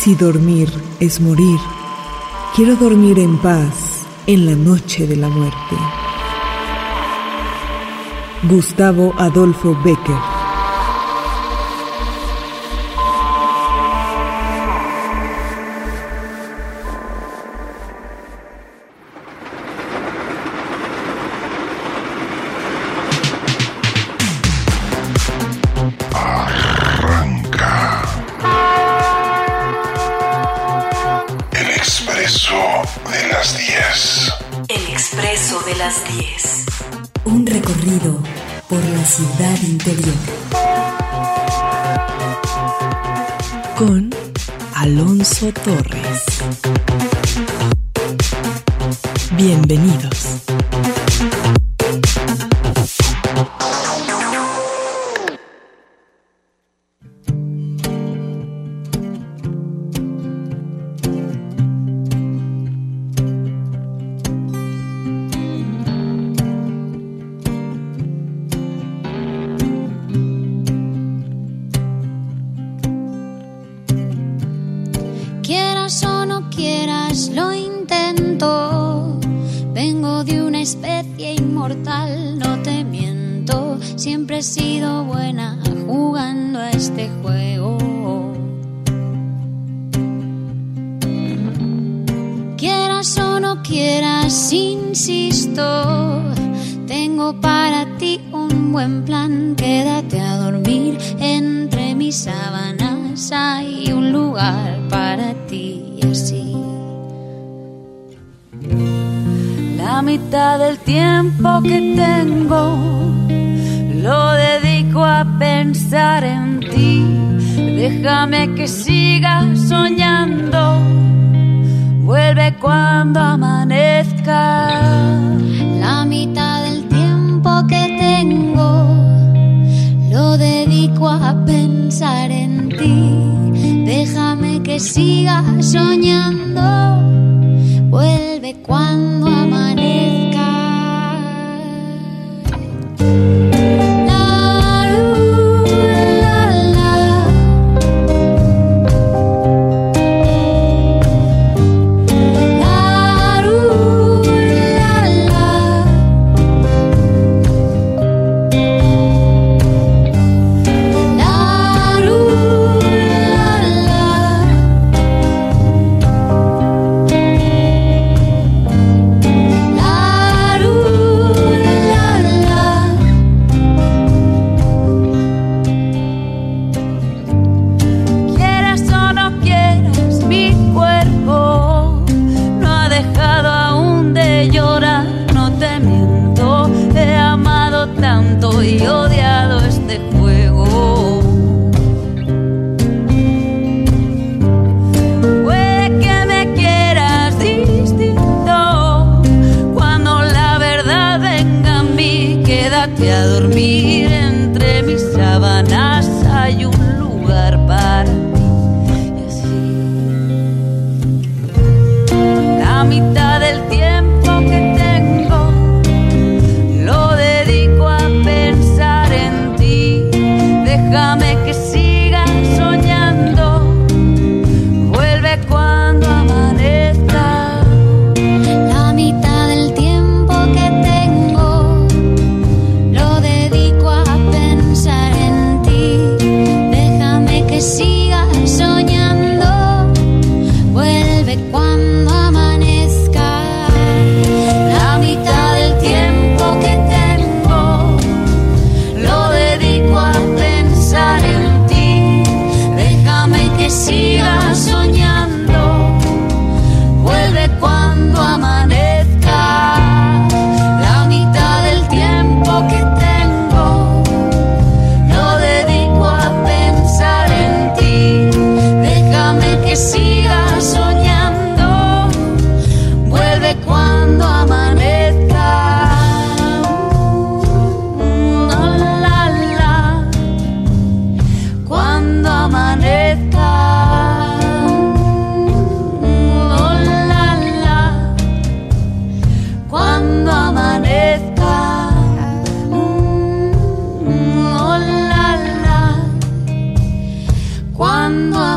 Si dormir es morir, quiero dormir en paz en la noche de la muerte. Gustavo Adolfo Becker Tengo para ti un buen plan, quédate a dormir entre mis sábanas, hay un lugar para ti y así. La mitad del tiempo que tengo lo dedico a pensar en ti, déjame que siga soñando, vuelve cuando amanezca. La mitad a pensar en ti. Déjame que siga soñando. Vuelve cuando amanezca.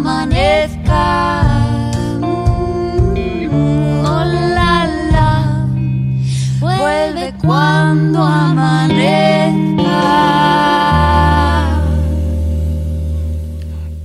amanezca. Oh vuelve cuando amanezca.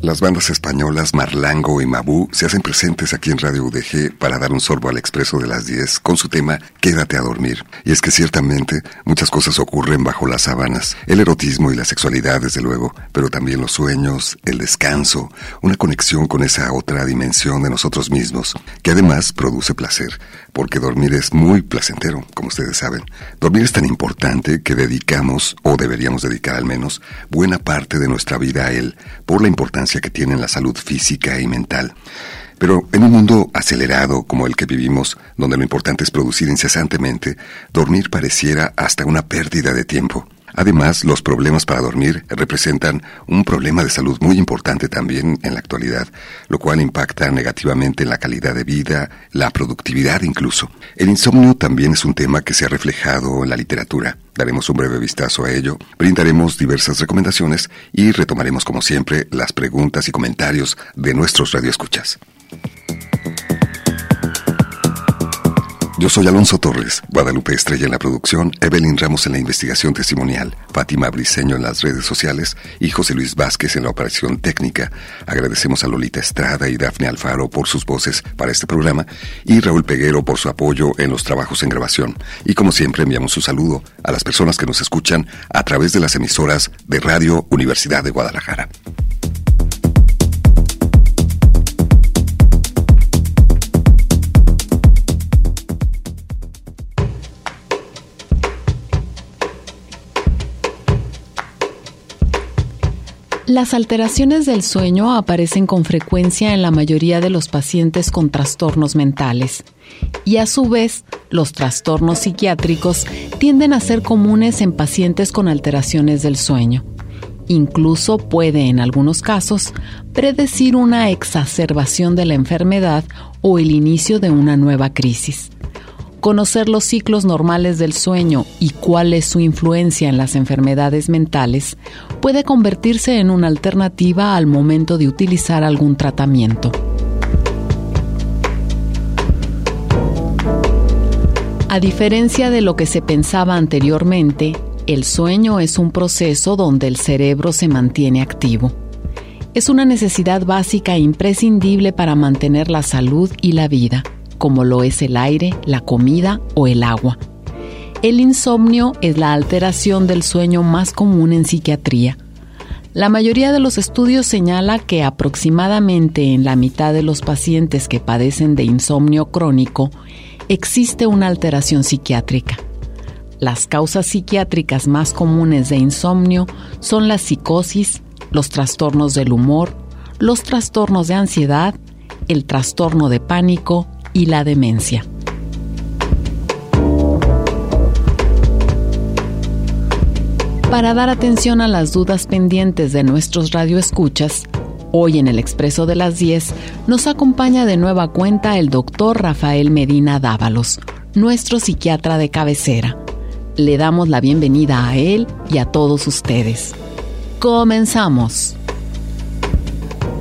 Las bandas españolas Marlango y Mabú se hacen presentes aquí en Radio UDG para dar un sorbo al expreso de las 10 con su tema Quédate a dormir. Y es que ciertamente muchas cosas ocurren bajo las sábanas. El erotismo y la sexualidad, desde luego, pero también los sueños, el descanso, una conexión con esa otra dimensión de nosotros mismos, que además produce placer, porque dormir es muy placentero, como ustedes saben. Dormir es tan importante que dedicamos, o deberíamos dedicar al menos, buena parte de nuestra vida a él, por la importancia que tienen la salud física y mental. Pero en un mundo acelerado como el que vivimos, donde lo importante es producir incesantemente, dormir pareciera hasta una pérdida de tiempo. Además, los problemas para dormir representan un problema de salud muy importante también en la actualidad, lo cual impacta negativamente en la calidad de vida, la productividad incluso. El insomnio también es un tema que se ha reflejado en la literatura. Daremos un breve vistazo a ello, brindaremos diversas recomendaciones y retomaremos como siempre las preguntas y comentarios de nuestros radioescuchas. Yo soy Alonso Torres, Guadalupe Estrella en la producción, Evelyn Ramos en la investigación testimonial, Fátima Briceño en las redes sociales y José Luis Vázquez en la operación técnica. Agradecemos a Lolita Estrada y Dafne Alfaro por sus voces para este programa y Raúl Peguero por su apoyo en los trabajos en grabación. Y como siempre enviamos un saludo a las personas que nos escuchan a través de las emisoras de Radio Universidad de Guadalajara. Las alteraciones del sueño aparecen con frecuencia en la mayoría de los pacientes con trastornos mentales y a su vez los trastornos psiquiátricos tienden a ser comunes en pacientes con alteraciones del sueño. Incluso puede en algunos casos predecir una exacerbación de la enfermedad o el inicio de una nueva crisis. Conocer los ciclos normales del sueño y cuál es su influencia en las enfermedades mentales puede convertirse en una alternativa al momento de utilizar algún tratamiento. A diferencia de lo que se pensaba anteriormente, el sueño es un proceso donde el cerebro se mantiene activo. Es una necesidad básica e imprescindible para mantener la salud y la vida como lo es el aire, la comida o el agua. El insomnio es la alteración del sueño más común en psiquiatría. La mayoría de los estudios señala que aproximadamente en la mitad de los pacientes que padecen de insomnio crónico existe una alteración psiquiátrica. Las causas psiquiátricas más comunes de insomnio son la psicosis, los trastornos del humor, los trastornos de ansiedad, el trastorno de pánico y la demencia. Para dar atención a las dudas pendientes de nuestros radioescuchas, hoy en el Expreso de las 10 nos acompaña de nueva cuenta el doctor Rafael Medina Dávalos, nuestro psiquiatra de cabecera. Le damos la bienvenida a él y a todos ustedes. Comenzamos.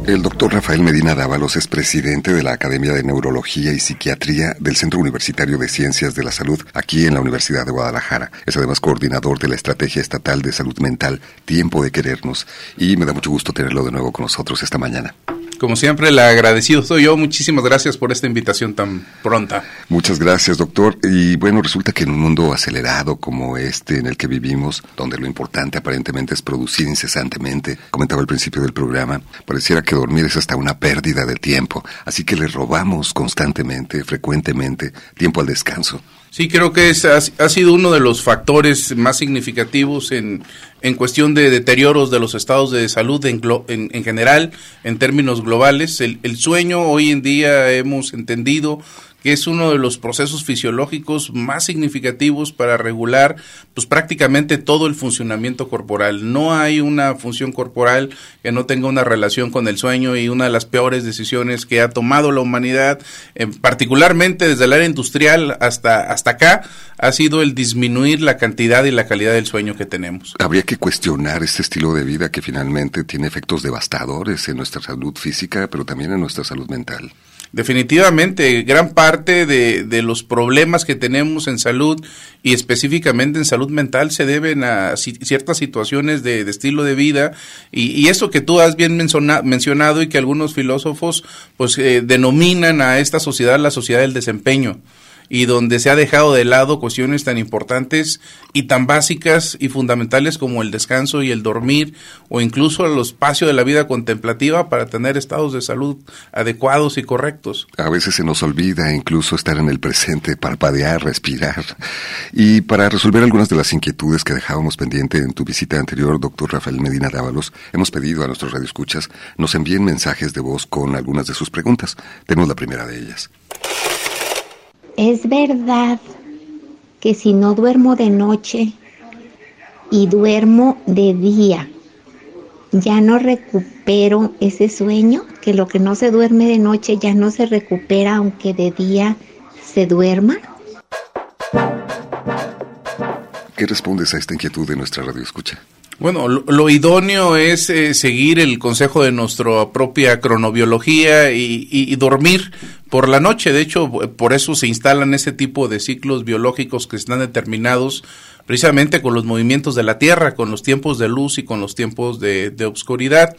El doctor Rafael Medina Dávalos es presidente de la Academia de Neurología y Psiquiatría del Centro Universitario de Ciencias de la Salud aquí en la Universidad de Guadalajara. Es además coordinador de la Estrategia Estatal de Salud Mental Tiempo de Querernos y me da mucho gusto tenerlo de nuevo con nosotros esta mañana. Como siempre, el agradecido soy yo. Muchísimas gracias por esta invitación tan pronta. Muchas gracias, doctor. Y bueno, resulta que en un mundo acelerado como este en el que vivimos, donde lo importante aparentemente es producir incesantemente, comentaba al principio del programa, pareciera que dormir es hasta una pérdida de tiempo. Así que le robamos constantemente, frecuentemente, tiempo al descanso. Sí, creo que es, ha, sido uno de los factores más significativos en, en cuestión de deterioros de los estados de salud en, en, en general, en términos globales. El, el, sueño hoy en día hemos entendido que es uno de los procesos fisiológicos más significativos para regular pues prácticamente todo el funcionamiento corporal. No hay una función corporal que no tenga una relación con el sueño y una de las peores decisiones que ha tomado la humanidad, eh, particularmente desde el área industrial hasta, hasta acá, ha sido el disminuir la cantidad y la calidad del sueño que tenemos. Habría que cuestionar este estilo de vida que finalmente tiene efectos devastadores en nuestra salud física, pero también en nuestra salud mental. Definitivamente, gran parte de, de, los problemas que tenemos en salud y específicamente en salud mental se deben a ciertas situaciones de, estilo de vida. Y, y, eso que tú has bien mencionado y que algunos filósofos pues eh, denominan a esta sociedad la sociedad del desempeño y donde se ha dejado de lado cuestiones tan importantes y tan básicas y fundamentales como el descanso y el dormir o incluso el espacio de la vida contemplativa para tener estados de salud adecuados y correctos. A veces se nos olvida incluso estar en el presente, parpadear, respirar. Y para resolver algunas de las inquietudes que dejábamos pendiente en tu visita anterior, doctor Rafael Medina Dávalos, hemos pedido a nuestros radioescuchas nos envíen mensajes de voz con algunas de sus preguntas. Tenemos la primera de ellas. ¿Es verdad que si no duermo de noche y duermo de día, ya no recupero ese sueño? Que lo que no se duerme de noche ya no se recupera aunque de día se duerma. ¿Qué respondes a esta inquietud de nuestra radio escucha? Bueno, lo, idóneo es eh, seguir el consejo de nuestra propia cronobiología y, dormir por la noche. De hecho, por eso se instalan ese tipo de ciclos biológicos que están determinados precisamente con los movimientos de la Tierra, con los tiempos de luz y con los tiempos de, de obscuridad.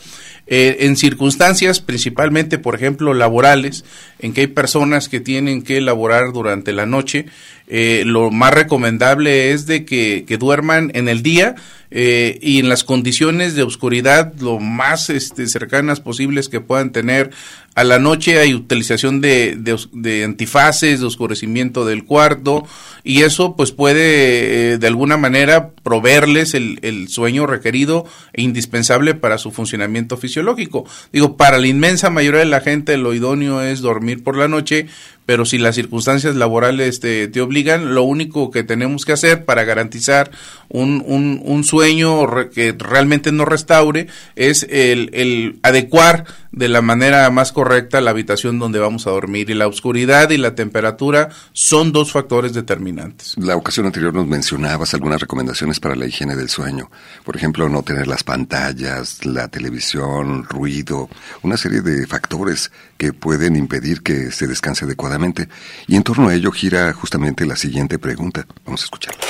Eh, en circunstancias principalmente, por ejemplo, laborales, en que hay personas que tienen que laborar durante la noche, eh, lo más recomendable es de que, que duerman en el día eh, y en las condiciones de oscuridad lo más este, cercanas posibles que puedan tener. A la noche hay utilización de, de, antifaces, de oscurecimiento del cuarto y eso pues puede eh, de alguna manera proveerles el, el, sueño requerido e indispensable para su funcionamiento fisiológico. Digo, para la inmensa mayoría de la gente lo idóneo es dormir por la noche, pero si las circunstancias laborales te, te obligan, lo único que tenemos que hacer para garantizar un, un, un sueño que realmente no restaure es el, el, adecuar de la manera más correcta la habitación donde vamos a dormir. Y la oscuridad y la temperatura son dos factores determinantes. La ocasión anterior nos mencionabas algunas recomendaciones para la higiene del sueño. Por ejemplo, no tener las pantallas, la televisión, ruido, una serie de factores que pueden impedir que se descanse adecuadamente. Y en torno a ello gira justamente la siguiente pregunta. Vamos a escucharla.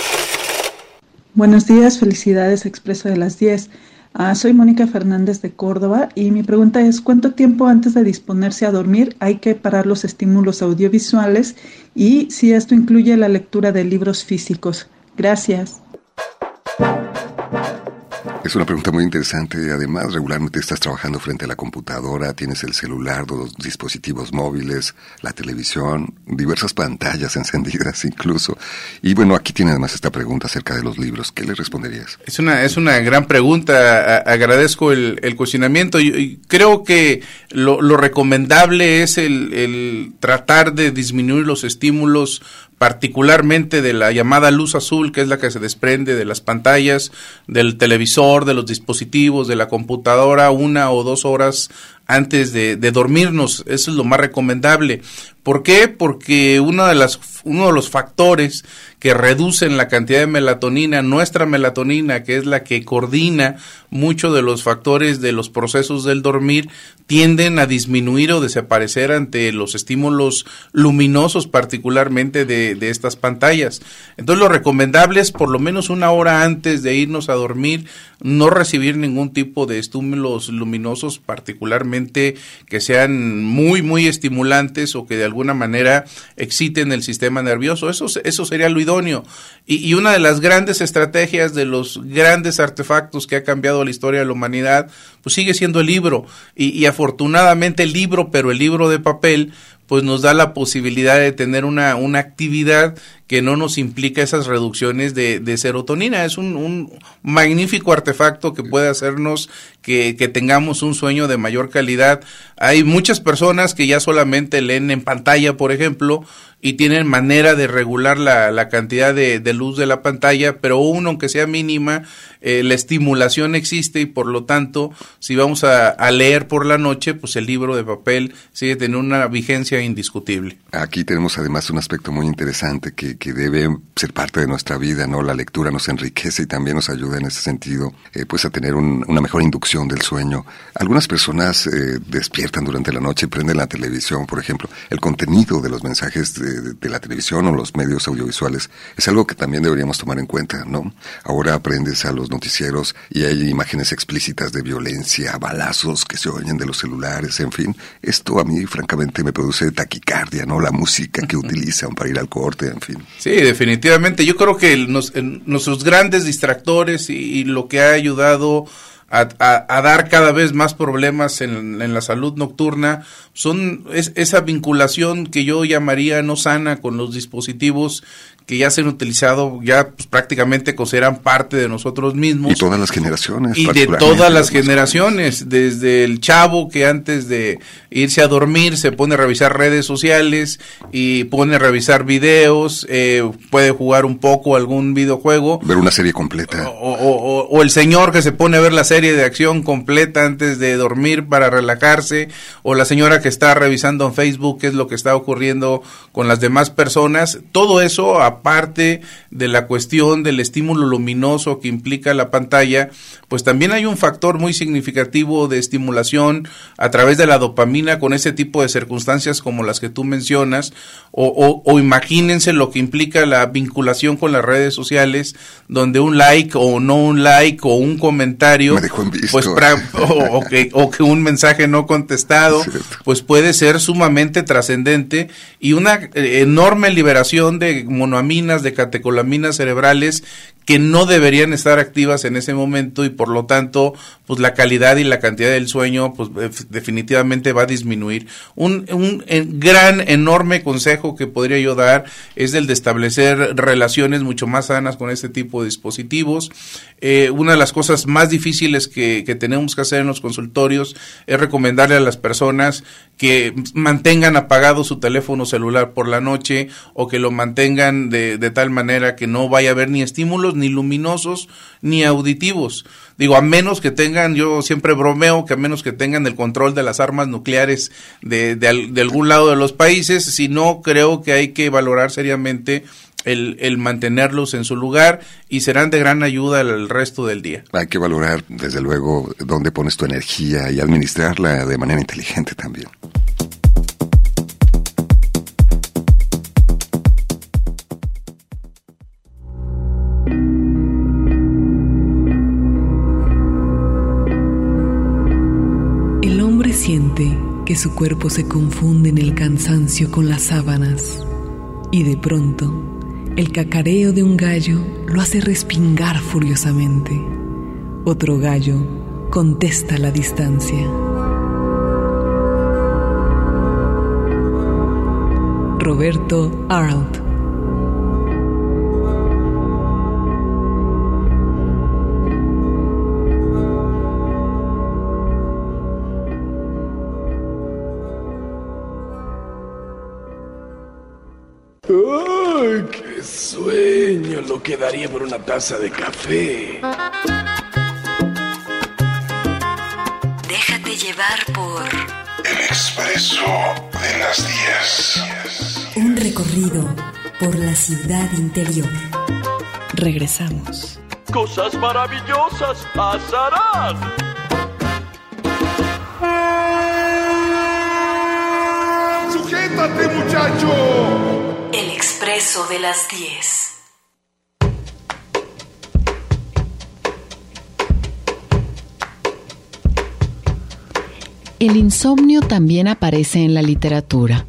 Buenos días, felicidades Expreso de las 10. Ah, soy Mónica Fernández de Córdoba y mi pregunta es ¿cuánto tiempo antes de disponerse a dormir hay que parar los estímulos audiovisuales y si esto incluye la lectura de libros físicos? Gracias. Es una pregunta muy interesante. Además, regularmente estás trabajando frente a la computadora, tienes el celular, los dispositivos móviles, la televisión, diversas pantallas encendidas incluso. Y bueno, aquí tiene además esta pregunta acerca de los libros. ¿Qué le responderías? Es una, es una gran pregunta. agradezco el, cuestionamiento. y creo que lo, recomendable es el, el tratar de disminuir los estímulos particularmente de la llamada luz azul, que es la que se desprende de las pantallas, del televisor, de los dispositivos, de la computadora, una o dos horas antes de, dormirnos. Eso es lo más recomendable. ¿Por qué? Porque uno de, las, uno de los factores que reducen la cantidad de melatonina, nuestra melatonina, que es la que coordina muchos de los factores de los procesos del dormir, tienden a disminuir o desaparecer ante los estímulos luminosos, particularmente de, de estas pantallas. Entonces lo recomendable es por lo menos una hora antes de irnos a dormir, no recibir ningún tipo de estímulos luminosos, particularmente que sean muy, muy estimulantes o que de alguna manera exciten el sistema nervioso. Eso, eso sería lo idóneo. Y, una de las grandes estrategias de los grandes artefactos que ha cambiado la historia de la humanidad, pues sigue siendo el libro. Y, y afortunadamente el libro, pero el libro de papel, pues nos da la posibilidad de tener una, una actividad que no nos implica esas reducciones de, serotonina. Es un, un, magnífico artefacto que puede hacernos que, que, tengamos un sueño de mayor calidad. Hay muchas personas que ya solamente leen en pantalla, por ejemplo, y tienen manera de regular la, la cantidad de, de, luz de la pantalla, pero uno, aunque sea mínima, eh, la estimulación existe y por lo tanto, si vamos a, a, leer por la noche, pues el libro de papel sigue teniendo una vigencia indiscutible. Aquí tenemos además un aspecto muy interesante que, que debe ser parte de nuestra vida, ¿no? La lectura nos enriquece y también nos ayuda en ese sentido, eh, pues a tener un, una mejor inducción del sueño. Algunas personas eh, despiertan durante la noche, prenden la televisión, por ejemplo. El contenido de los mensajes de, de, la televisión o los medios audiovisuales es algo que también deberíamos tomar en cuenta, ¿no? Ahora aprendes a los noticieros y hay imágenes explícitas de violencia, balazos que se oyen de los celulares, en fin. Esto a mí, francamente, me produce taquicardia, ¿no? La música que utilizan para ir al corte, en fin. Sí, definitivamente. Yo creo que nos, nuestros grandes distractores y, y, lo que ha ayudado a, a, a, dar cada vez más problemas en, en la salud nocturna son es, esa vinculación que yo llamaría no sana con los dispositivos que ya se han utilizado, ya pues, prácticamente consideran parte de nosotros mismos. Y todas las generaciones. Y de todas las generaciones, desde el chavo que antes de irse a dormir se pone a revisar redes sociales y pone a revisar videos, eh, puede jugar un poco algún videojuego. Ver una serie completa. O, o, o, el señor que se pone a ver la serie de acción completa antes de dormir para relajarse, o la señora que está revisando en Facebook qué es lo que está ocurriendo con las demás personas. Todo eso aparte de la cuestión del estímulo luminoso que implica la pantalla, pues también hay un factor muy significativo de estimulación a través de la dopamina con ese tipo de circunstancias como las que tú mencionas, o, o, o imagínense lo que implica la vinculación con las redes sociales, donde un like o no un like o un comentario, pues pra, o, o, que, o que un mensaje no contestado, pues puede ser sumamente trascendente y una eh, enorme liberación de monoamina de catecolaminas cerebrales que no deberían estar activas en ese momento y por lo tanto pues la calidad y la cantidad del sueño pues definitivamente va a disminuir. Un, un gran, enorme consejo que podría yo dar es el de establecer relaciones mucho más sanas con este tipo de dispositivos. Eh, una de las cosas más difíciles que, que tenemos que hacer en los consultorios es recomendarle a las personas que mantengan apagado su teléfono celular por la noche o que lo mantengan de, de tal manera que no vaya a haber ni estímulos ni luminosos ni auditivos. Digo, a menos que tengan, yo siempre bromeo que a menos que tengan el control de las armas nucleares de, de, de algún lado de los países, si no, creo que hay que valorar seriamente el, el, mantenerlos en su lugar y serán de gran ayuda el, el, resto del día. Hay que valorar, desde luego, dónde pones tu energía y administrarla de manera inteligente también. siente que su cuerpo se confunde en el cansancio con las sábanas y de pronto el cacareo de un gallo lo hace respingar furiosamente. Otro gallo contesta a la distancia. Roberto Arlt Lo que daría por una taza de café. Déjate llevar por... El expreso de las 10. Un recorrido por la ciudad interior. Regresamos. Cosas maravillosas pasarán. ¡Sujétate, muchacho! El expreso de las 10. El insomnio también aparece en la literatura.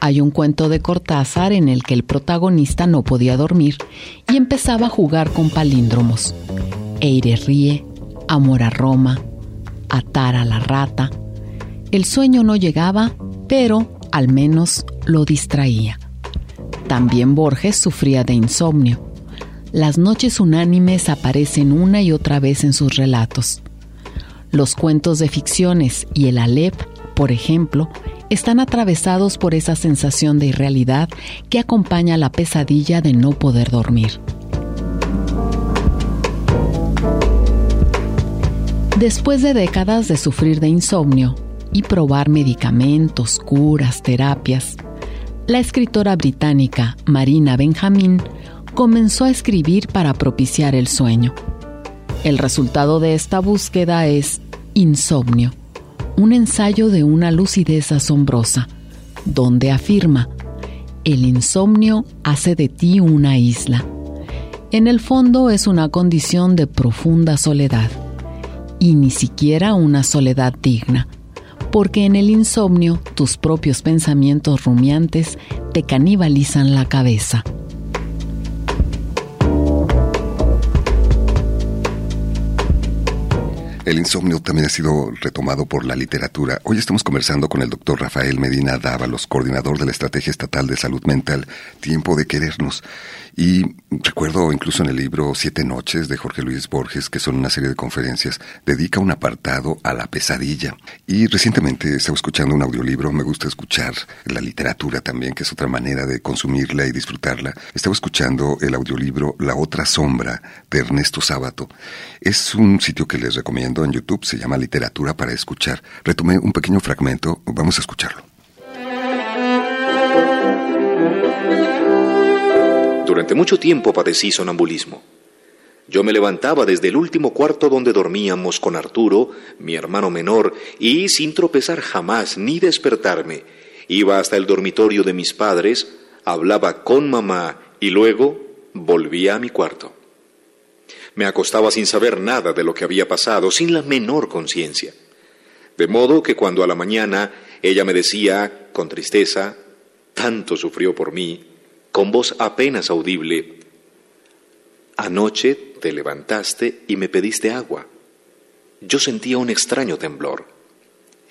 Hay un cuento de Cortázar en el que el protagonista no podía dormir y empezaba a jugar con palíndromos. Eire ríe, amor a Roma, atar a la rata. El sueño no llegaba, pero al menos lo distraía. También Borges sufría de insomnio. Las noches unánimes aparecen una y otra vez en sus relatos. Los cuentos de ficciones y el Alep, por ejemplo, están atravesados por esa sensación de irrealidad que acompaña la pesadilla de no poder dormir. Después de décadas de sufrir de insomnio y probar medicamentos, curas, terapias, la escritora británica Marina Benjamin comenzó a escribir para propiciar el sueño. El resultado de esta búsqueda es Insomnio, un ensayo de una lucidez asombrosa, donde afirma, el insomnio hace de ti una isla. En el fondo es una condición de profunda soledad, y ni siquiera una soledad digna, porque en el insomnio tus propios pensamientos rumiantes te canibalizan la cabeza. El insomnio también ha sido retomado por la literatura. Hoy estamos conversando con el doctor Rafael Medina Dávalos, coordinador de la Estrategia Estatal de Salud Mental, Tiempo de Querernos. Y recuerdo incluso en el libro Siete Noches de Jorge Luis Borges, que son una serie de conferencias, dedica un apartado a la pesadilla. Y recientemente estaba escuchando un audiolibro, me gusta escuchar la literatura también, que es otra manera de consumirla y disfrutarla. Estaba escuchando el audiolibro La otra sombra de Ernesto Sábato. Es un sitio que les recomiendo en YouTube, se llama Literatura para Escuchar. Retomé un pequeño fragmento, vamos a escucharlo. Durante mucho tiempo padecí sonambulismo. Yo me levantaba desde el último cuarto donde dormíamos con Arturo, mi hermano menor, y sin tropezar jamás ni despertarme, iba hasta el dormitorio de mis padres, hablaba con mamá y luego volvía a mi cuarto. Me acostaba sin saber nada de lo que había pasado, sin la menor conciencia. De modo que cuando a la mañana ella me decía, con tristeza, tanto sufrió por mí, con voz apenas audible, Anoche te levantaste y me pediste agua. Yo sentía un extraño temblor.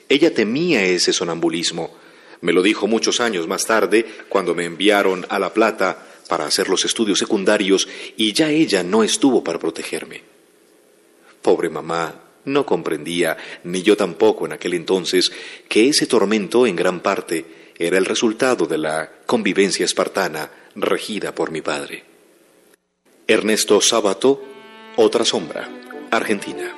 Ella temía ese sonambulismo. Me lo dijo muchos años más tarde, cuando me enviaron a La Plata para hacer los estudios secundarios y ya ella no estuvo para protegerme. Pobre mamá, no comprendía, ni yo tampoco en aquel entonces, que ese tormento en gran parte era el resultado de la convivencia espartana regida por mi padre. Ernesto Sábato, Otra Sombra, Argentina.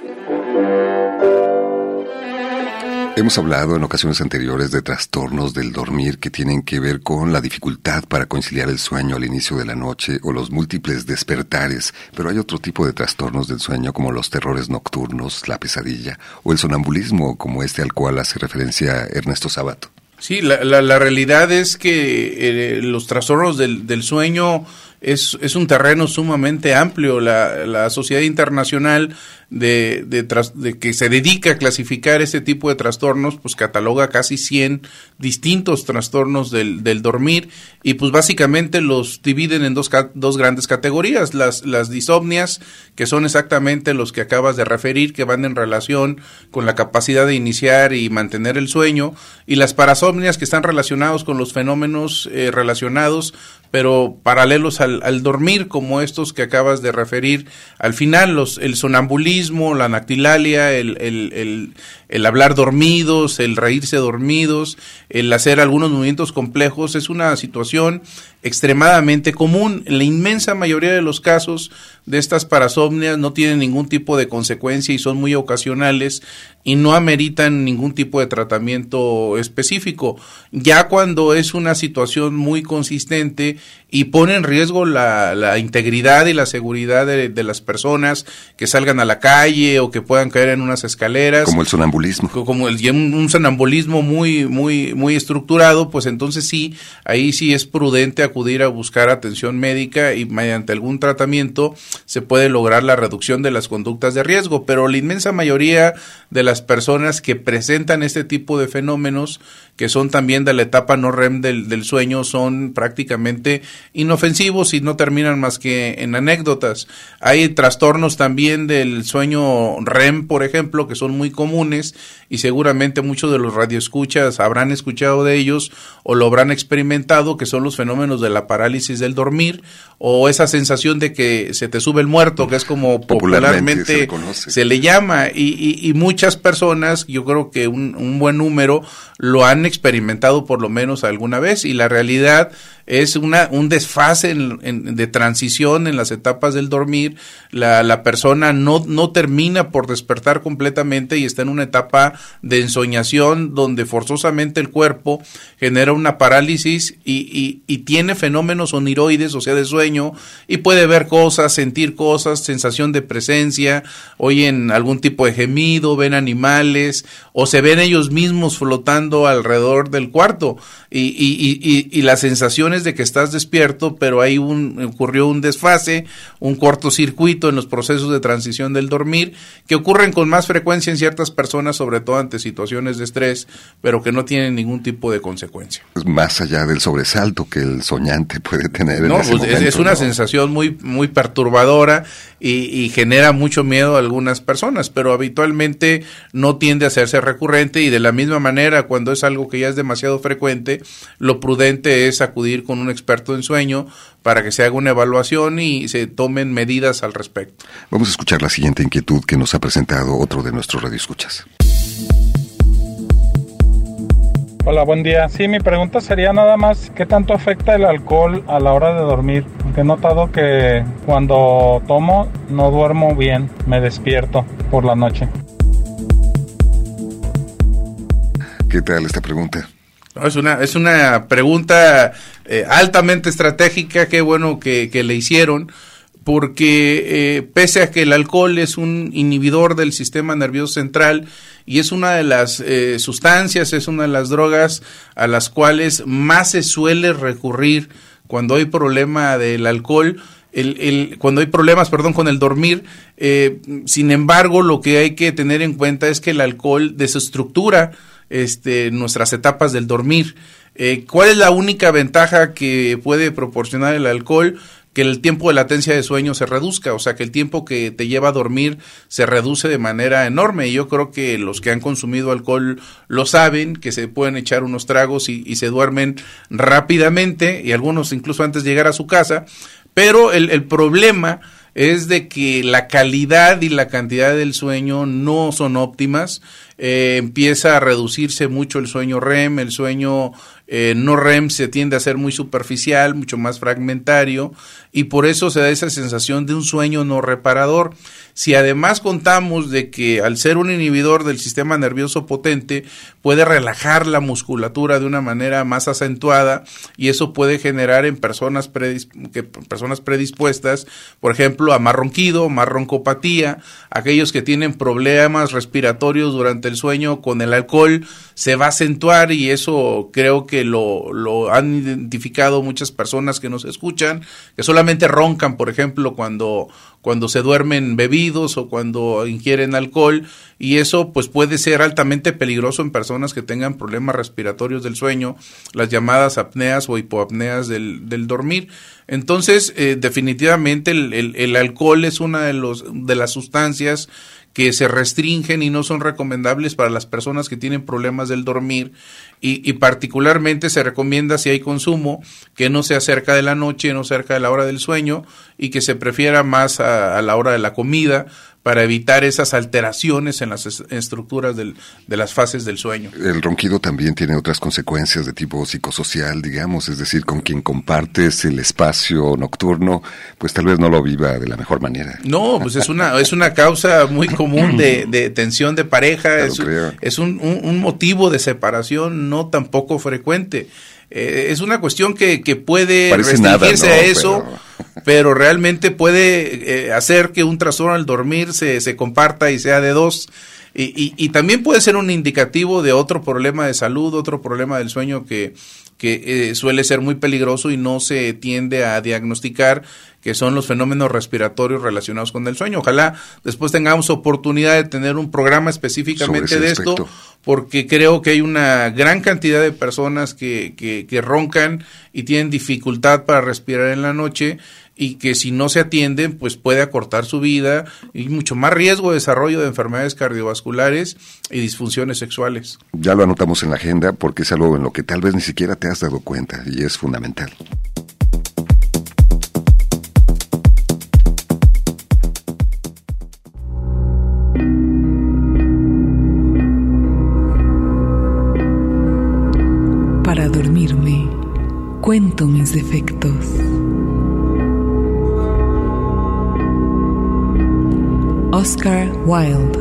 Hemos hablado en ocasiones anteriores de trastornos del dormir que tienen que ver con la dificultad para conciliar el sueño al inicio de la noche o los múltiples despertares, pero hay otro tipo de trastornos del sueño como los terrores nocturnos, la pesadilla o el sonambulismo como este al cual hace referencia Ernesto Sábato. Sí, la, la, realidad es que eh, los trastornos del, del sueño es, es, un terreno sumamente amplio. La, la Sociedad Internacional de, de, que se dedica a clasificar este tipo de trastornos, pues cataloga casi 100 distintos trastornos del, del dormir y pues básicamente los dividen en dos, dos grandes categorías, las, las disomnias, que son exactamente los que acabas de referir, que van en relación con la capacidad de iniciar y mantener el sueño, y las parasomnias, que están relacionados con los fenómenos eh, relacionados pero paralelos al, al, dormir, como estos que acabas de referir. Al final, los, el sonambulismo, la nactilalia, el, el, el, hablar dormidos, el reírse dormidos, el hacer algunos movimientos complejos, es una situación extremadamente común. En la inmensa mayoría de los casos de estas parasomnias no tienen ningún tipo de consecuencia y son muy ocasionales y no ameritan ningún tipo de tratamiento específico. Ya cuando es una situación muy consistente y pone en riesgo la, la integridad y la seguridad de, de, las personas que salgan a la calle o que puedan caer en unas escaleras. Como el sonambulismo. Como el, un, sonambulismo muy, muy, muy estructurado, pues entonces sí, ahí sí es prudente acudir a buscar atención médica y mediante algún tratamiento se puede lograr la reducción de las conductas de riesgo, pero la inmensa mayoría de las personas que presentan este tipo de fenómenos, que son también de la etapa no REM del, del sueño, son prácticamente inofensivos y no terminan más que en anécdotas. Hay trastornos también del, sueño REM, por ejemplo, que son muy comunes y seguramente muchos de los radioescuchas habrán escuchado de ellos o lo habrán experimentado, que son los fenómenos de la parálisis del dormir o esa sensación de que se te sube el muerto, que es como popularmente, se, le llama. Y, y, muchas personas, yo creo que un, un buen número, lo han experimentado por lo menos alguna vez y la realidad es una, un desfase de transición en las etapas del dormir. La, la, persona no, no termina por despertar completamente y está en una etapa de ensoñación donde forzosamente el cuerpo genera una parálisis y, y, tiene fenómenos oniroides, o sea, de sueño, y puede ver cosas, sentir cosas, sensación de presencia, oyen algún tipo de gemido, ven animales o se ven ellos mismos flotando alrededor del cuarto y, y la sensación de que estás despierto, pero ahí un, ocurrió un desfase, un cortocircuito en los procesos de transición del dormir, que ocurren con más frecuencia en ciertas personas, sobre todo ante situaciones de estrés, pero que no tienen ningún tipo de consecuencia. Más allá del sobresalto que el soñante puede tener. No, pues es, una sensación muy, muy perturbadora y, genera mucho miedo a algunas personas, pero habitualmente no tiende a hacerse recurrente y de la misma manera, cuando es algo que ya es demasiado frecuente, lo prudente es acudir con un experto en sueño para que se haga una evaluación y se tomen medidas al respecto. Vamos a escuchar la siguiente inquietud que nos ha presentado otro de nuestros radioescuchas. Hola, buen día. Sí, mi pregunta sería nada más, ¿qué tanto afecta el alcohol a la hora de dormir? Porque he notado que cuando tomo no duermo bien, me despierto por la noche. ¿Qué tal esta pregunta? es, una, es una pregunta eh, altamente estratégica, qué bueno que, le hicieron, porque eh, pese a que el alcohol es un inhibidor del sistema nervioso central y es una de las eh, sustancias, es una de las drogas a las cuales más se suele recurrir cuando hay problema del alcohol, cuando hay problemas, perdón, con el dormir. sin embargo, lo que hay que tener en cuenta es que el alcohol desestructura este, nuestras etapas del dormir. Eh, ¿Cuál es la única ventaja que puede proporcionar el alcohol? Que el tiempo de latencia de sueño se reduzca, o sea, que el tiempo que te lleva a dormir se reduce de manera enorme. Y yo creo que los que han consumido alcohol lo saben, que se pueden echar unos tragos y, se duermen rápidamente, y algunos incluso antes de llegar a su casa. Pero el, el problema es de que la calidad y la cantidad del sueño no son óptimas. Eh, empieza a reducirse mucho el sueño REM, el sueño eh, no REM se tiende a ser muy superficial, mucho más fragmentario, y por eso se da esa sensación de un sueño no reparador. Si además contamos de que al ser un inhibidor del sistema nervioso potente puede relajar la musculatura de una manera más acentuada y eso puede generar en personas, que, personas predispuestas, por ejemplo, a más ronquido, más roncopatía, aquellos que tienen problemas respiratorios durante el sueño con el alcohol, se va a acentuar y eso creo que lo, lo han identificado muchas personas que nos escuchan, que solamente roncan, por ejemplo, cuando cuando se duermen bebidos o cuando ingieren alcohol y eso pues puede ser altamente peligroso en personas que tengan problemas respiratorios del sueño, las llamadas apneas o hipoapneas del, del dormir. Entonces, eh, definitivamente el, el, el, alcohol es una de, los, de las sustancias que se restringen y no son recomendables para las personas que tienen problemas del dormir y, y, particularmente se recomienda si hay consumo que no sea cerca de la noche, no cerca de la hora del sueño y que se prefiera más a, a la hora de la comida para evitar esas alteraciones en las estructuras del, de las fases del sueño. El ronquido también tiene otras consecuencias de tipo psicosocial, digamos, es decir, con quien compartes el espacio nocturno, pues tal vez no lo viva de la mejor manera. No, pues es una, es una causa muy común de, de tensión de pareja, es, es un, un, motivo de separación no tan poco frecuente. Eh, es una cuestión que, que puede restringirse a eso, pero, realmente puede eh, hacer que un trastorno al dormir se, se comparta y sea de dos. Y, y, y, también puede ser un indicativo de otro problema de salud, otro problema del sueño que, que eh, suele ser muy peligroso y no se tiende a diagnosticar que son los fenómenos respiratorios relacionados con el sueño. Ojalá después tengamos oportunidad de tener un programa específicamente de esto, porque creo que hay una gran cantidad de personas que, que, que roncan y tienen dificultad para respirar en la noche y que si no se atienden, pues puede acortar su vida y mucho más riesgo de desarrollo de enfermedades cardiovasculares y disfunciones sexuales. Ya lo anotamos en la agenda porque es algo en lo que tal vez ni siquiera te has dado cuenta y es fundamental. Para dormirme, cuento mis defectos Oscar Wilde.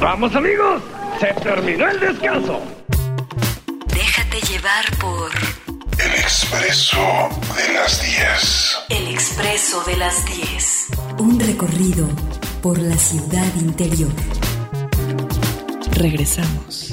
Vamos amigos, se terminó el descanso. Déjate llevar por... El expreso de las 10. El expreso de las 10. Un recorrido por la ciudad interior. Regresamos.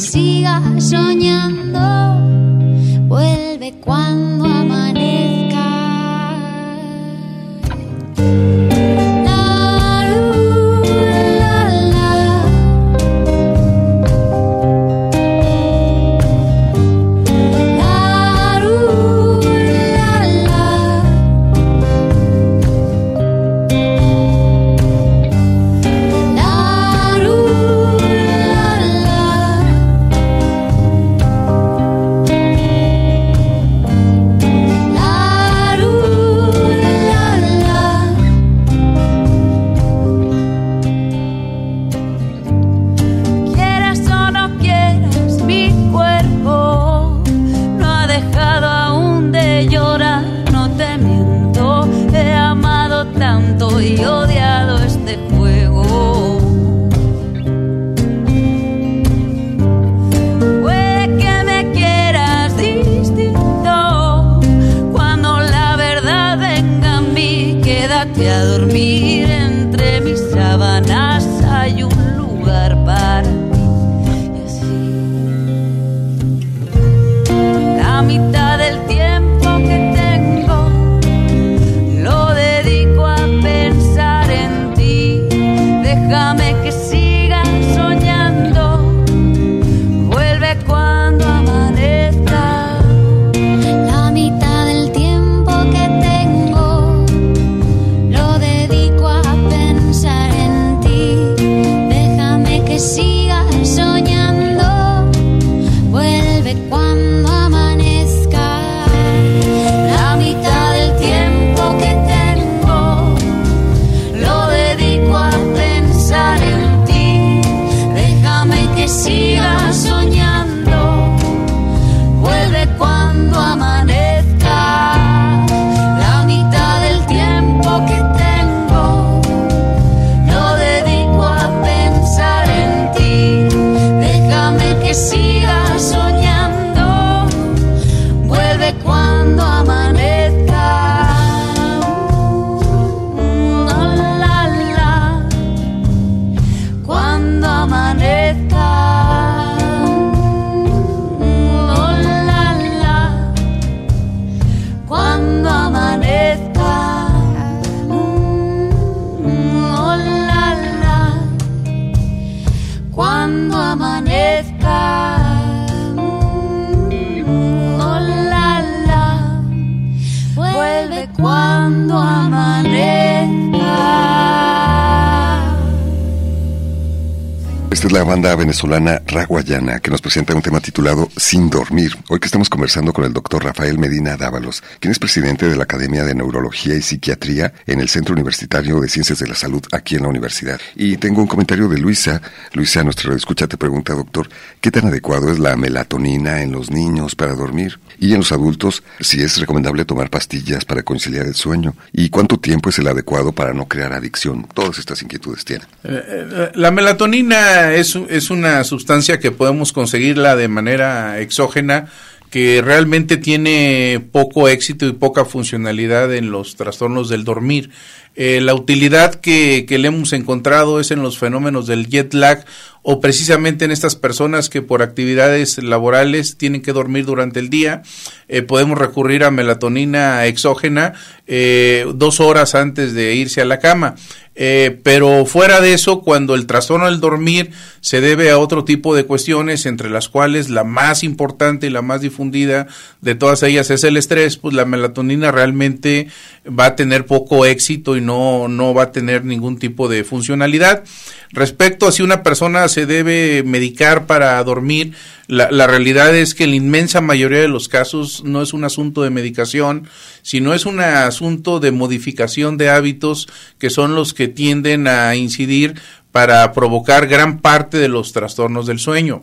sigas soñando, vuelve cuando tulenne que nos presenta un tema titulado Sin Dormir. Hoy que estamos conversando con el doctor Rafael Medina Dávalos, quien es presidente de la Academia de Neurología y Psiquiatría en el Centro Universitario de Ciencias de la Salud aquí en la universidad. Y tengo un comentario de Luisa. Luisa, nuestra escucha, te pregunta, doctor, ¿qué tan adecuado es la melatonina en los niños para dormir? Y en los adultos, si es recomendable tomar pastillas para conciliar el sueño. ¿Y cuánto tiempo es el adecuado para no crear adicción? Todas estas inquietudes tienen. Eh, eh, la melatonina es, es una sustancia que podemos conseguirla de manera exógena que realmente tiene poco éxito y poca funcionalidad en los trastornos del dormir. Eh, la utilidad que, que, le hemos encontrado es en los fenómenos del jet lag o precisamente en estas personas que por actividades laborales tienen que dormir durante el día. Eh, podemos recurrir a melatonina exógena eh, dos horas antes de irse a la cama. Eh, pero fuera de eso, cuando el trastorno del dormir se debe a otro tipo de cuestiones, entre las cuales la más importante y la más difundida de todas ellas es el estrés, pues la melatonina realmente va a tener poco éxito y no, no va a tener ningún tipo de funcionalidad. Respecto a si una persona se debe medicar para dormir, la, la, realidad es que en la inmensa mayoría de los casos no es un asunto de medicación, sino es un asunto de modificación de hábitos que son los que tienden a incidir para provocar gran parte de los trastornos del sueño.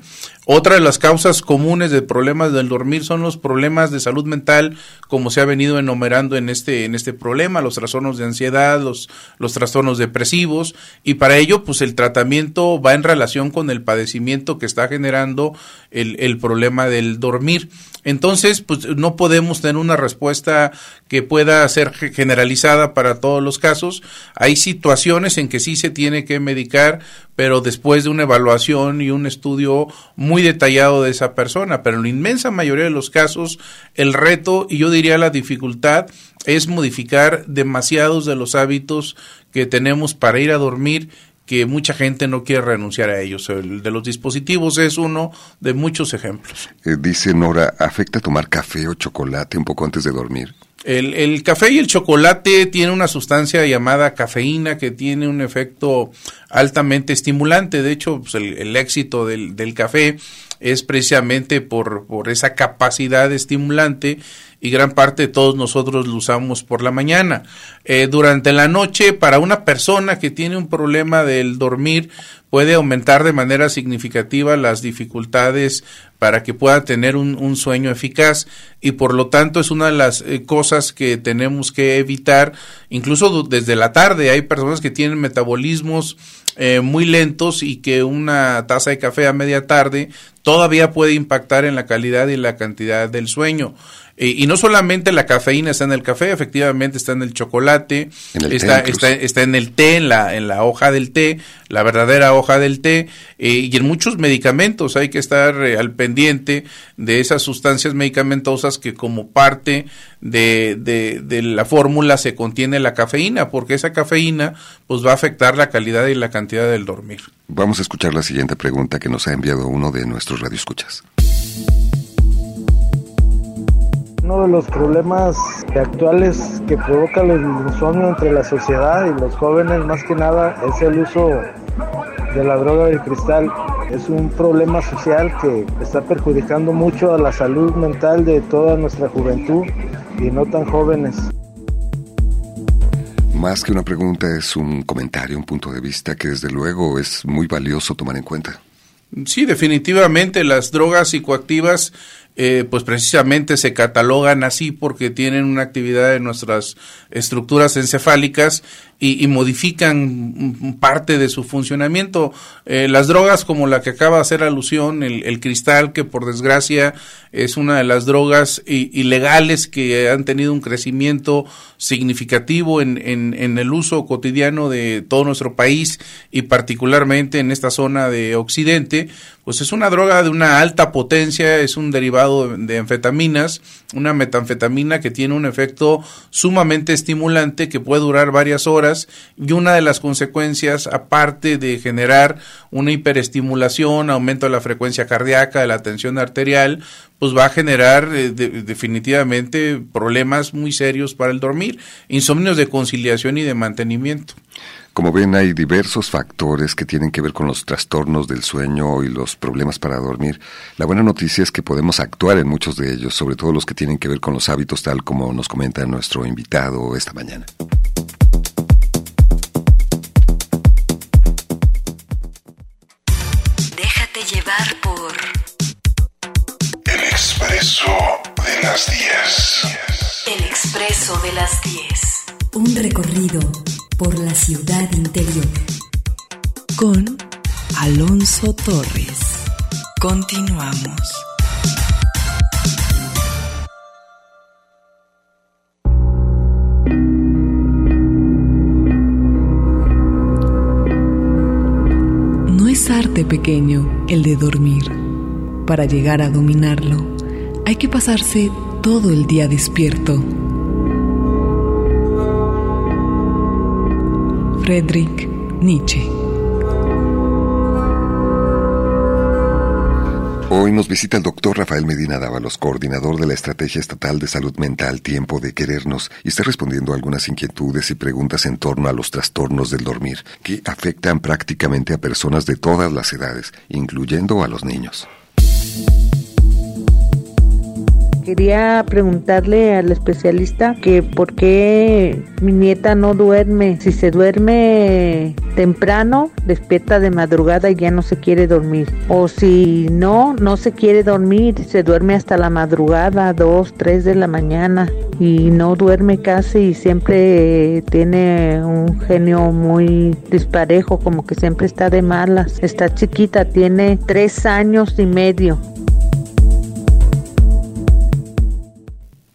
Otra de las causas comunes de problemas del dormir son los problemas de salud mental, como se ha venido enumerando en este, en este problema, los trastornos de ansiedad, los, los trastornos depresivos, y para ello, pues el tratamiento va en relación con el padecimiento que está generando el, el problema del dormir. Entonces, pues no podemos tener una respuesta que pueda ser generalizada para todos los casos. Hay situaciones en que sí se tiene que medicar, pero después de una evaluación y un estudio muy detallado de esa persona. Pero en la inmensa mayoría de los casos, el reto y yo diría la dificultad es modificar demasiados de los hábitos que tenemos para ir a dormir que mucha gente no quiere renunciar a ellos. El de los dispositivos es uno de muchos ejemplos. Eh, dice Nora, ¿afecta tomar café o chocolate un poco antes de dormir? El, el, café y el chocolate tienen una sustancia llamada cafeína que tiene un efecto altamente estimulante. De hecho, pues el, el, éxito del, del, café es precisamente por, por esa capacidad estimulante y gran parte de todos nosotros lo usamos por la mañana. Eh, durante la noche, para una persona que tiene un problema del dormir, puede aumentar de manera significativa las dificultades para que pueda tener un, un sueño eficaz y por lo tanto es una de las eh, cosas que tenemos que evitar incluso desde la tarde hay personas que tienen metabolismos eh, muy lentos y que una taza de café a media tarde todavía puede impactar en la calidad y la cantidad del sueño. Eh, y no solamente la cafeína está en el café, efectivamente está en el chocolate, está, está, está, en el té, en la, en la hoja del té, la verdadera hoja del té, eh, y en muchos medicamentos hay que estar eh, al pendiente de esas sustancias medicamentosas que como parte de, de, de la fórmula se contiene la cafeína, porque esa cafeína pues va a afectar la calidad y la cantidad del dormir. Vamos a escuchar la siguiente pregunta que nos ha enviado uno de nuestros radioescuchas. Uno de los problemas actuales que provoca el insomnio entre la sociedad y los jóvenes más que nada es el uso de la droga del cristal. Es un problema social que está perjudicando mucho a la salud mental de toda nuestra juventud y no tan jóvenes. Más que una pregunta es un comentario, un punto de vista que desde luego es muy valioso tomar en cuenta. Sí, definitivamente las drogas psicoactivas eh, pues precisamente se catalogan así porque tienen una actividad en nuestras estructuras encefálicas y, y modifican parte de su funcionamiento. Eh, las drogas como la que acaba de hacer alusión, el, cristal, que por desgracia es una de las drogas ilegales que han tenido un crecimiento significativo en, en, en el uso cotidiano de todo nuestro país y particularmente en esta zona de Occidente, pues es una droga de una alta potencia, es un derivado de anfetaminas, una metanfetamina que tiene un efecto sumamente estimulante que puede durar varias horas y una de las consecuencias, aparte de generar una hiperestimulación, aumento de la frecuencia cardíaca, de la tensión arterial, pues va a generar eh, definitivamente problemas muy serios para el dormir, insomnios de conciliación y de mantenimiento. Como ven, hay diversos factores que tienen que ver con los trastornos del sueño y los problemas para dormir. La buena noticia es que podemos actuar en muchos de ellos, sobre todo los que tienen que ver con los hábitos, tal como nos comenta nuestro invitado esta mañana. Déjate llevar por El expreso de las 10. El expreso de las 10. Un recorrido por la ciudad interior. Con Alonso Torres. Continuamos. Pequeño el de dormir. Para llegar a dominarlo, hay que pasarse todo el día despierto Friedrich Nietzsche. Hoy nos visita el doctor Rafael Medina Dávalos, coordinador de la Estrategia Estatal de Salud Mental Tiempo de Querernos, y está respondiendo a algunas inquietudes y preguntas en torno a los trastornos del dormir, que afectan prácticamente a personas de todas las edades, incluyendo a los niños. Quería preguntarle al especialista que por qué mi nieta no duerme. Si se duerme temprano, despierta de madrugada y ya no se quiere dormir. O si no, no se quiere dormir, se duerme hasta la madrugada, dos, tres de la mañana y no duerme casi y siempre tiene un genio muy disparejo, como que siempre está de malas. Está chiquita, tiene tres años y medio.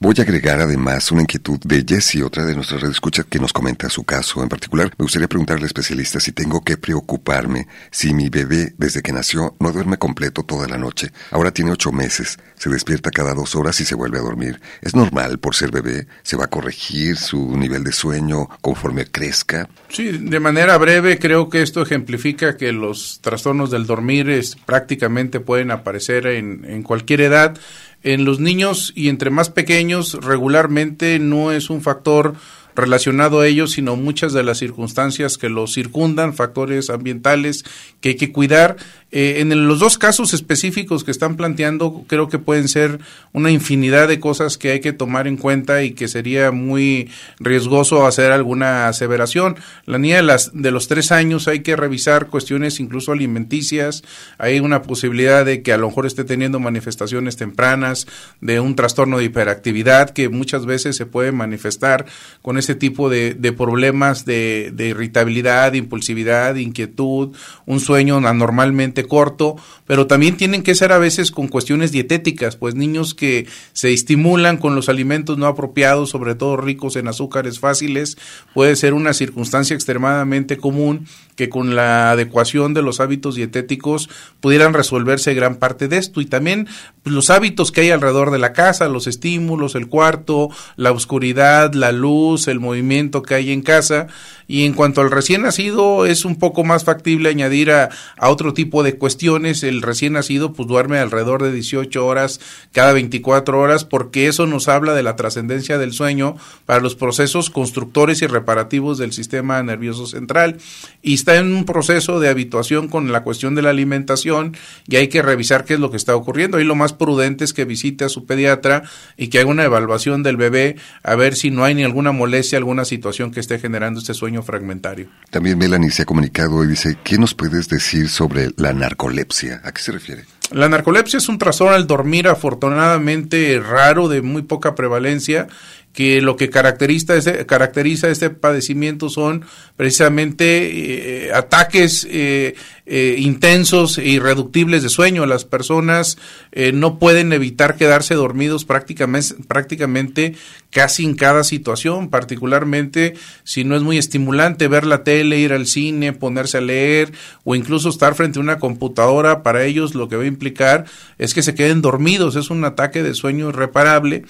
Voy a agregar además una inquietud de Jessie, otra de nuestras escuchas que nos comenta su caso en particular. Me gustaría preguntarle al especialista si tengo que preocuparme si mi bebé desde que nació no duerme completo toda la noche. Ahora tiene ocho meses, se despierta cada dos horas y se vuelve a dormir. ¿Es normal por ser bebé? ¿Se va a corregir su nivel de sueño conforme crezca? Sí, de manera breve creo que esto ejemplifica que los trastornos del dormir es, prácticamente pueden aparecer en, en cualquier edad en los niños y entre más pequeños regularmente no es un factor relacionado a ellos, sino muchas de las circunstancias que los circundan, factores ambientales que hay que cuidar. Eh, en los dos casos específicos que están planteando, creo que pueden ser una infinidad de cosas que hay que tomar en cuenta y que sería muy riesgoso hacer alguna aseveración. La niña de, las, de los tres años hay que revisar cuestiones incluso alimenticias. Hay una posibilidad de que a lo mejor esté teniendo manifestaciones tempranas de un trastorno de hiperactividad que muchas veces se puede manifestar con ese tipo de, de problemas de, de irritabilidad, impulsividad, inquietud, un sueño anormalmente corto, pero también tienen que ser a veces con cuestiones dietéticas, pues niños que se estimulan con los alimentos no apropiados, sobre todo ricos en azúcares fáciles, puede ser una circunstancia extremadamente común que con la adecuación de los hábitos dietéticos pudieran resolverse gran parte de esto. Y también pues, los hábitos que hay alrededor de la casa, los estímulos, el cuarto, la oscuridad, la luz, el movimiento que hay en casa. Y en cuanto al recién nacido es un poco más factible añadir a, a otro tipo de cuestiones, el recién nacido pues duerme alrededor de 18 horas cada 24 horas porque eso nos habla de la trascendencia del sueño para los procesos constructores y reparativos del sistema nervioso central. Y está en un proceso de habituación con la cuestión de la alimentación y hay que revisar qué es lo que está ocurriendo. Y lo más prudente es que visite a su pediatra y que haga una evaluación del bebé a ver si no hay ni alguna molestia, alguna situación que esté generando este sueño fragmentario. También Melanie se ha comunicado y dice, ¿qué nos puedes decir sobre la narcolepsia? ¿A qué se refiere? La narcolepsia es un trastorno al dormir afortunadamente raro, de muy poca prevalencia, que lo que caracteriza este, caracteriza este padecimiento son precisamente eh, ataques eh, eh, intensos e irreductibles de sueño. Las personas no pueden evitar quedarse dormidos prácticamente, prácticamente casi en cada situación, particularmente si no es muy estimulante ver la tele, ir al cine, ponerse a leer o incluso estar frente a una computadora. Para ellos lo que va a implicar es que se queden dormidos. Es un ataque de sueño irreparable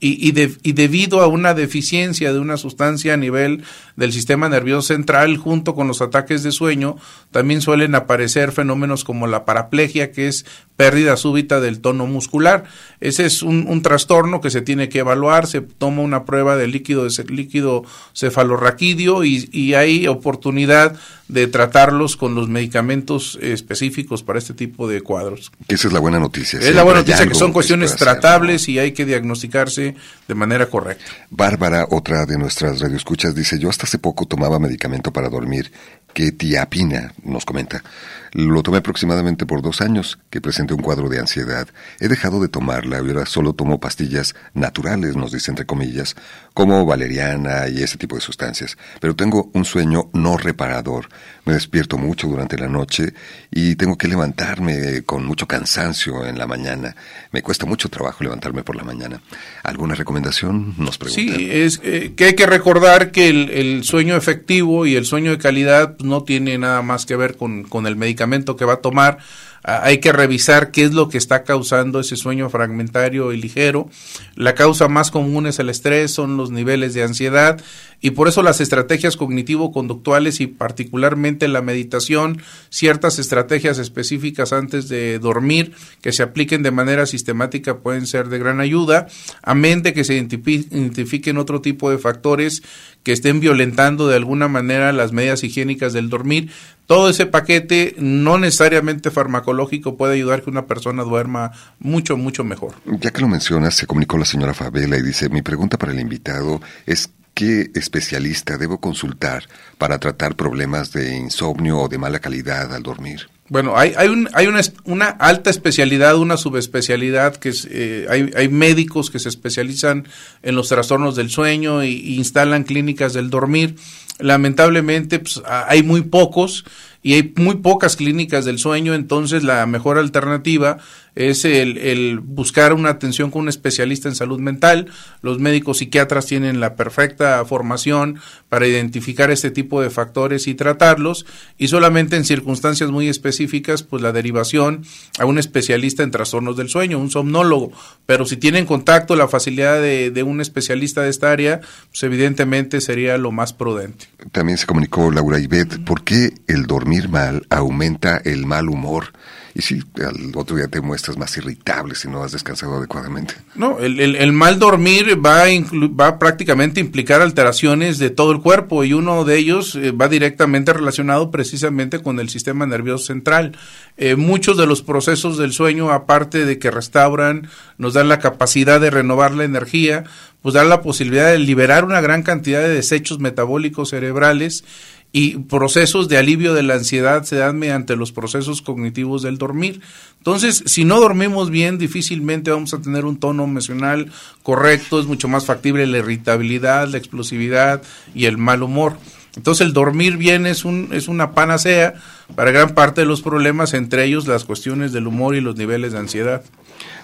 y, y, debido a una deficiencia de una sustancia a nivel del sistema nervioso central, junto con los ataques de sueño, también suelen aparecer fenómenos como la paraplegia, que es pérdida súbita del tono muscular. Ese es un, un trastorno que se tiene que evaluar, se toma una prueba de líquido, de líquido cefalorraquídeo y, y hay oportunidad de tratarlos con los medicamentos específicos para este tipo de cuadros. Esa es la buena noticia. Es la buena noticia que son cuestiones tratables y hay que diagnosticarse de manera correcta. Bárbara, otra de nuestras radioescuchas, dice, yo hasta hace poco tomaba medicamento para dormir, que tiapina, nos comenta. Lo tomé aproximadamente por dos años, que presenté un cuadro de ansiedad. He dejado de tomarla y ahora solo tomo pastillas naturales, nos dice entre comillas, como valeriana y ese tipo de sustancias. Pero tengo un sueño no reparador. Me despierto mucho durante la noche y tengo que levantarme con mucho cansancio en la mañana. Me cuesta mucho trabajo levantarme por la mañana. ¿Alguna recomendación? Nos pregunta. Sí, es eh, que hay que recordar que el, sueño efectivo y el sueño de calidad no tiene nada más que ver con, con el medicamento que va a tomar, hay que revisar qué es lo que está causando ese sueño fragmentario y ligero. La causa más común es el estrés, son los niveles de ansiedad y por eso las estrategias cognitivo-conductuales y particularmente la meditación, ciertas estrategias específicas antes de dormir que se apliquen de manera sistemática pueden ser de gran ayuda, amén de que se identifiquen otro tipo de factores que estén violentando de alguna manera las medidas higiénicas del dormir. Todo ese paquete no necesariamente farmacológico puede ayudar que una persona duerma mucho, mucho mejor. Ya que lo mencionas, se comunicó la señora Fabela y dice, mi pregunta para el invitado es ¿Qué especialista debo consultar para tratar problemas de insomnio o de mala calidad al dormir? Bueno, hay, hay, un, hay una, una, alta especialidad, una subespecialidad, que es, eh, hay, hay, médicos que se especializan en los trastornos del sueño e, instalan clínicas del dormir. Lamentablemente, pues, hay muy pocos y hay muy pocas clínicas del sueño, entonces la mejor alternativa es el, buscar una atención con un especialista en salud mental. Los médicos psiquiatras tienen la perfecta formación para identificar este tipo de factores y tratarlos y solamente en circunstancias muy específicas, pues la derivación a un especialista en trastornos del sueño, un somnólogo. Pero si tienen contacto, la facilidad de, de un especialista de esta área, pues evidentemente sería lo más prudente. También se comunicó Laura Ibet, ¿por qué el dormir mal aumenta el mal humor? Y sí, al otro día te muestras más irritable si no has descansado adecuadamente. No, el, el, mal dormir va a, va prácticamente implicar alteraciones de todo el cuerpo y uno de ellos eh, va directamente relacionado precisamente con el sistema nervioso central. Eh, muchos de los procesos del sueño, aparte de que restauran, nos dan la capacidad de renovar la energía, pues dan la posibilidad de liberar una gran cantidad de desechos metabólicos cerebrales y procesos de alivio de la ansiedad se dan mediante los procesos cognitivos del dormir. Entonces, si no dormimos bien, difícilmente vamos a tener un tono emocional correcto, es mucho más factible la irritabilidad, la explosividad y el mal humor. Entonces, el dormir bien es, un, es una panacea para gran parte de los problemas, entre ellos las cuestiones del humor y los niveles de ansiedad.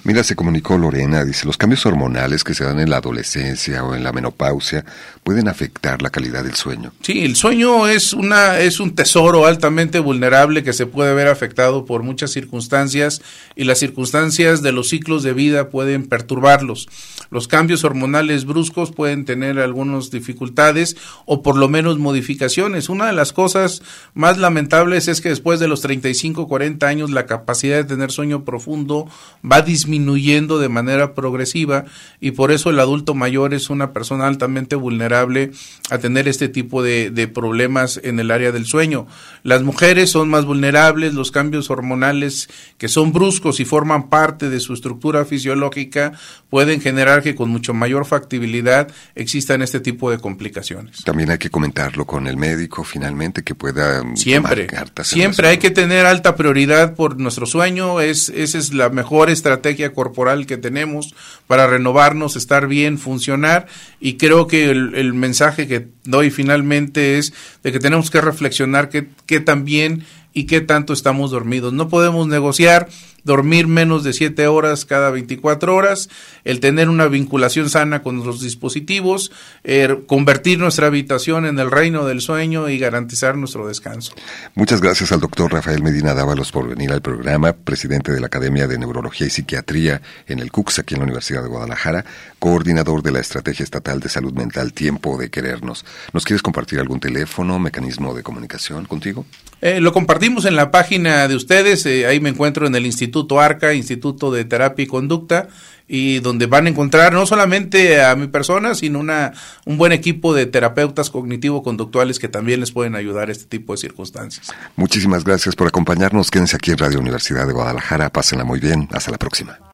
Mira, se comunicó Lorena, dice, los cambios hormonales que se dan en la adolescencia o en la menopausia pueden afectar la calidad del sueño. Sí, el sueño es una es un tesoro altamente vulnerable que se puede ver afectado por muchas circunstancias y las circunstancias de los ciclos de vida pueden perturbarlos. Los cambios hormonales bruscos pueden tener algunas dificultades o por lo menos modificaciones. Una de las cosas más lamentables es que después de los 35, 40 años la capacidad de tener sueño profundo va disminuyendo de manera progresiva y por eso el adulto mayor es una persona altamente vulnerable a tener este tipo de, de problemas en el área del sueño. Las mujeres son más vulnerables, los cambios hormonales que son bruscos y forman parte de su estructura fisiológica pueden generar que con mucho mayor factibilidad existan este tipo de complicaciones. También hay que comentarlo con el médico finalmente que pueda siempre siempre hay que tener alta prioridad por nuestro sueño es esa es la mejor estrategia corporal que tenemos para renovarnos estar bien funcionar y creo que el, mensaje que doy finalmente es de que tenemos que reflexionar que, que también y qué tanto estamos dormidos. No podemos negociar dormir menos de 7 horas cada 24 horas, el tener una vinculación sana con los dispositivos, er, convertir nuestra habitación en el reino del sueño y garantizar nuestro descanso. Muchas gracias al doctor Rafael Medina Dávalos por venir al programa, presidente de la Academia de Neurología y Psiquiatría en el CUCS aquí en la Universidad de Guadalajara, coordinador de la Estrategia Estatal de Salud Mental Tiempo de Querernos. ¿Nos quieres compartir algún teléfono, mecanismo de comunicación contigo? Eh, lo compartimos en la página de ustedes, eh, ahí me encuentro en el Instituto ARCA, Instituto de Terapia y Conducta, y donde van a encontrar no solamente a mi persona, sino una, un buen equipo de terapeutas cognitivo-conductuales que también les pueden ayudar a este tipo de circunstancias. Muchísimas gracias por acompañarnos. Quédense aquí en Radio Universidad de Guadalajara. Pásenla muy bien. Hasta la próxima.